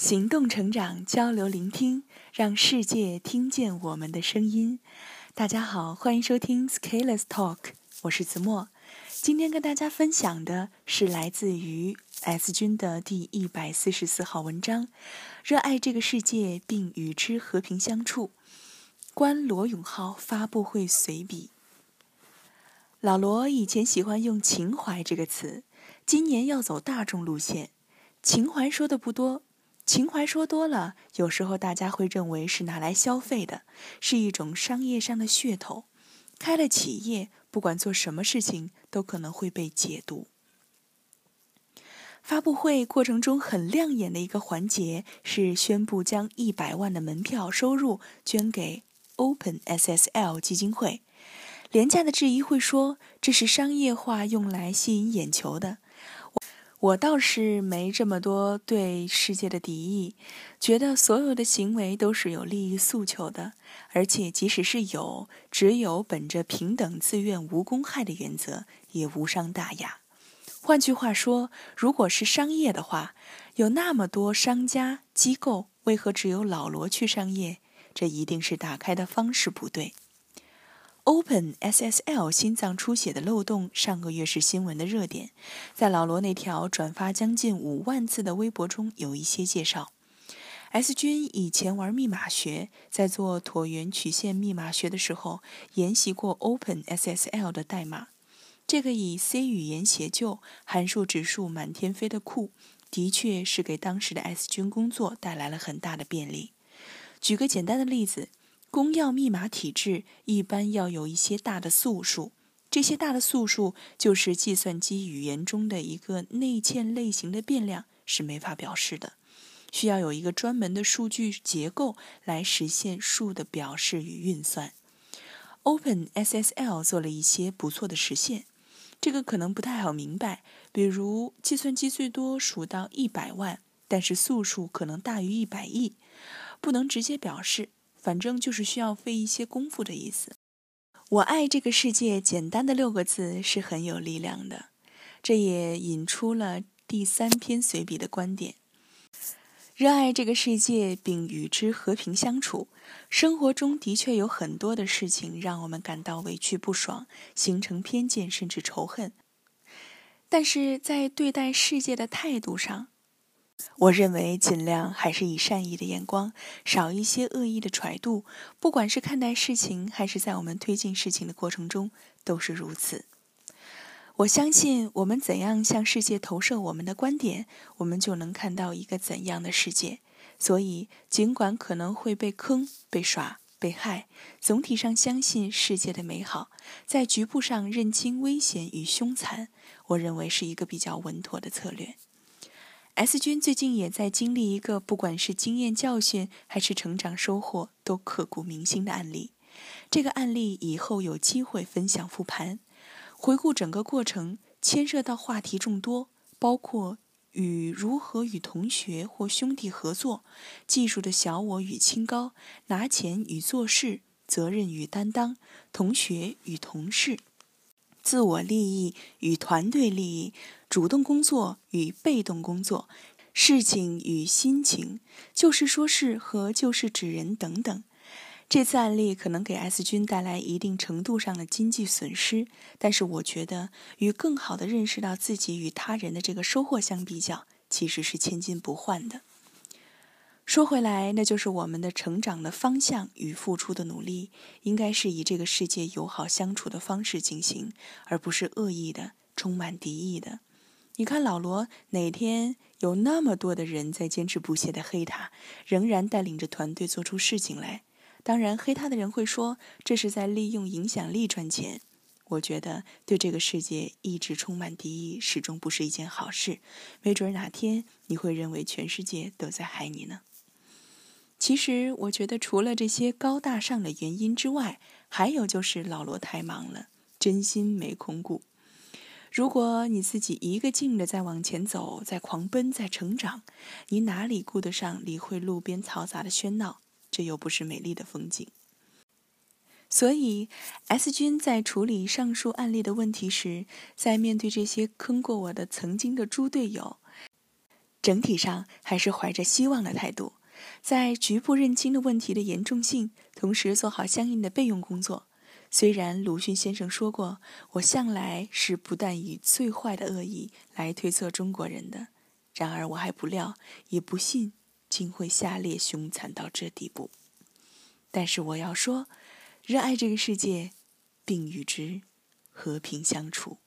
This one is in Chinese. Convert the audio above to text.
行动成长，交流聆听，让世界听见我们的声音。大家好，欢迎收听 Scaleless Talk，我是子墨。今天跟大家分享的是来自于 S 君的第一百四十四号文章：热爱这个世界并与之和平相处。观罗永浩发布会随笔。老罗以前喜欢用“情怀”这个词，今年要走大众路线。情怀说的不多。情怀说多了，有时候大家会认为是拿来消费的，是一种商业上的噱头。开了企业，不管做什么事情，都可能会被解读。发布会过程中很亮眼的一个环节是宣布将一百万的门票收入捐给 Open SSL 基金会。廉价的质疑会说这是商业化用来吸引眼球的。我倒是没这么多对世界的敌意，觉得所有的行为都是有利益诉求的，而且即使是有，只有本着平等、自愿、无公害的原则，也无伤大雅。换句话说，如果是商业的话，有那么多商家机构，为何只有老罗去商业？这一定是打开的方式不对。Open SSL 心脏出血的漏洞，上个月是新闻的热点。在老罗那条转发将近五万次的微博中，有一些介绍。S 君以前玩密码学，在做椭圆曲线密码学的时候，研习过 Open SSL 的代码。这个以 C 语言写就、函数指数满天飞的库，的确是给当时的 S 君工作带来了很大的便利。举个简单的例子。公钥密码体制一般要有一些大的素数，这些大的素数就是计算机语言中的一个内嵌类型的变量，是没法表示的，需要有一个专门的数据结构来实现数的表示与运算。Open SSL 做了一些不错的实现，这个可能不太好明白，比如计算机最多数到一百万，但是素数可能大于一百亿，不能直接表示。反正就是需要费一些功夫的意思。我爱这个世界，简单的六个字是很有力量的。这也引出了第三篇随笔的观点：热爱这个世界并与之和平相处。生活中的确有很多的事情让我们感到委屈不爽，形成偏见甚至仇恨。但是在对待世界的态度上，我认为尽量还是以善意的眼光，少一些恶意的揣度。不管是看待事情，还是在我们推进事情的过程中，都是如此。我相信，我们怎样向世界投射我们的观点，我们就能看到一个怎样的世界。所以，尽管可能会被坑、被耍、被害，总体上相信世界的美好，在局部上认清危险与凶残，我认为是一个比较稳妥的策略。S 君最近也在经历一个，不管是经验教训还是成长收获，都刻骨铭心的案例。这个案例以后有机会分享复盘，回顾整个过程，牵涉到话题众多，包括与如何与同学或兄弟合作，技术的小我与清高，拿钱与做事，责任与担当，同学与同事。自我利益与团队利益，主动工作与被动工作，事情与心情，就事说事和就事指人等等。这次案例可能给 S 君带来一定程度上的经济损失，但是我觉得与更好的认识到自己与他人的这个收获相比较，其实是千金不换的。说回来，那就是我们的成长的方向与付出的努力，应该是以这个世界友好相处的方式进行，而不是恶意的、充满敌意的。你看老罗，哪天有那么多的人在坚持不懈的黑他，仍然带领着团队做出事情来。当然，黑他的人会说这是在利用影响力赚钱。我觉得对这个世界一直充满敌意，始终不是一件好事。没准哪天你会认为全世界都在害你呢。其实，我觉得除了这些高大上的原因之外，还有就是老罗太忙了，真心没空顾。如果你自己一个劲的在往前走，在狂奔，在成长，你哪里顾得上理会路边嘈杂的喧闹？这又不是美丽的风景。所以，S 君在处理上述案例的问题时，在面对这些坑过我的曾经的猪队友。整体上还是怀着希望的态度，在局部认清了问题的严重性，同时做好相应的备用工作。虽然鲁迅先生说过，我向来是不但以最坏的恶意来推测中国人的，然而我还不料，也不信，竟会下列凶残到这地步。但是我要说，热爱这个世界，并与之和平相处。